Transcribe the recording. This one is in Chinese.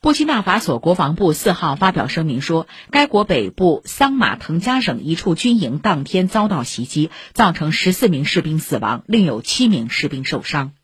布基纳法索国防部四号发表声明说该国北部桑马腾加省一处军营当天遭到袭击造成十四名士兵死亡另有七名士兵受伤。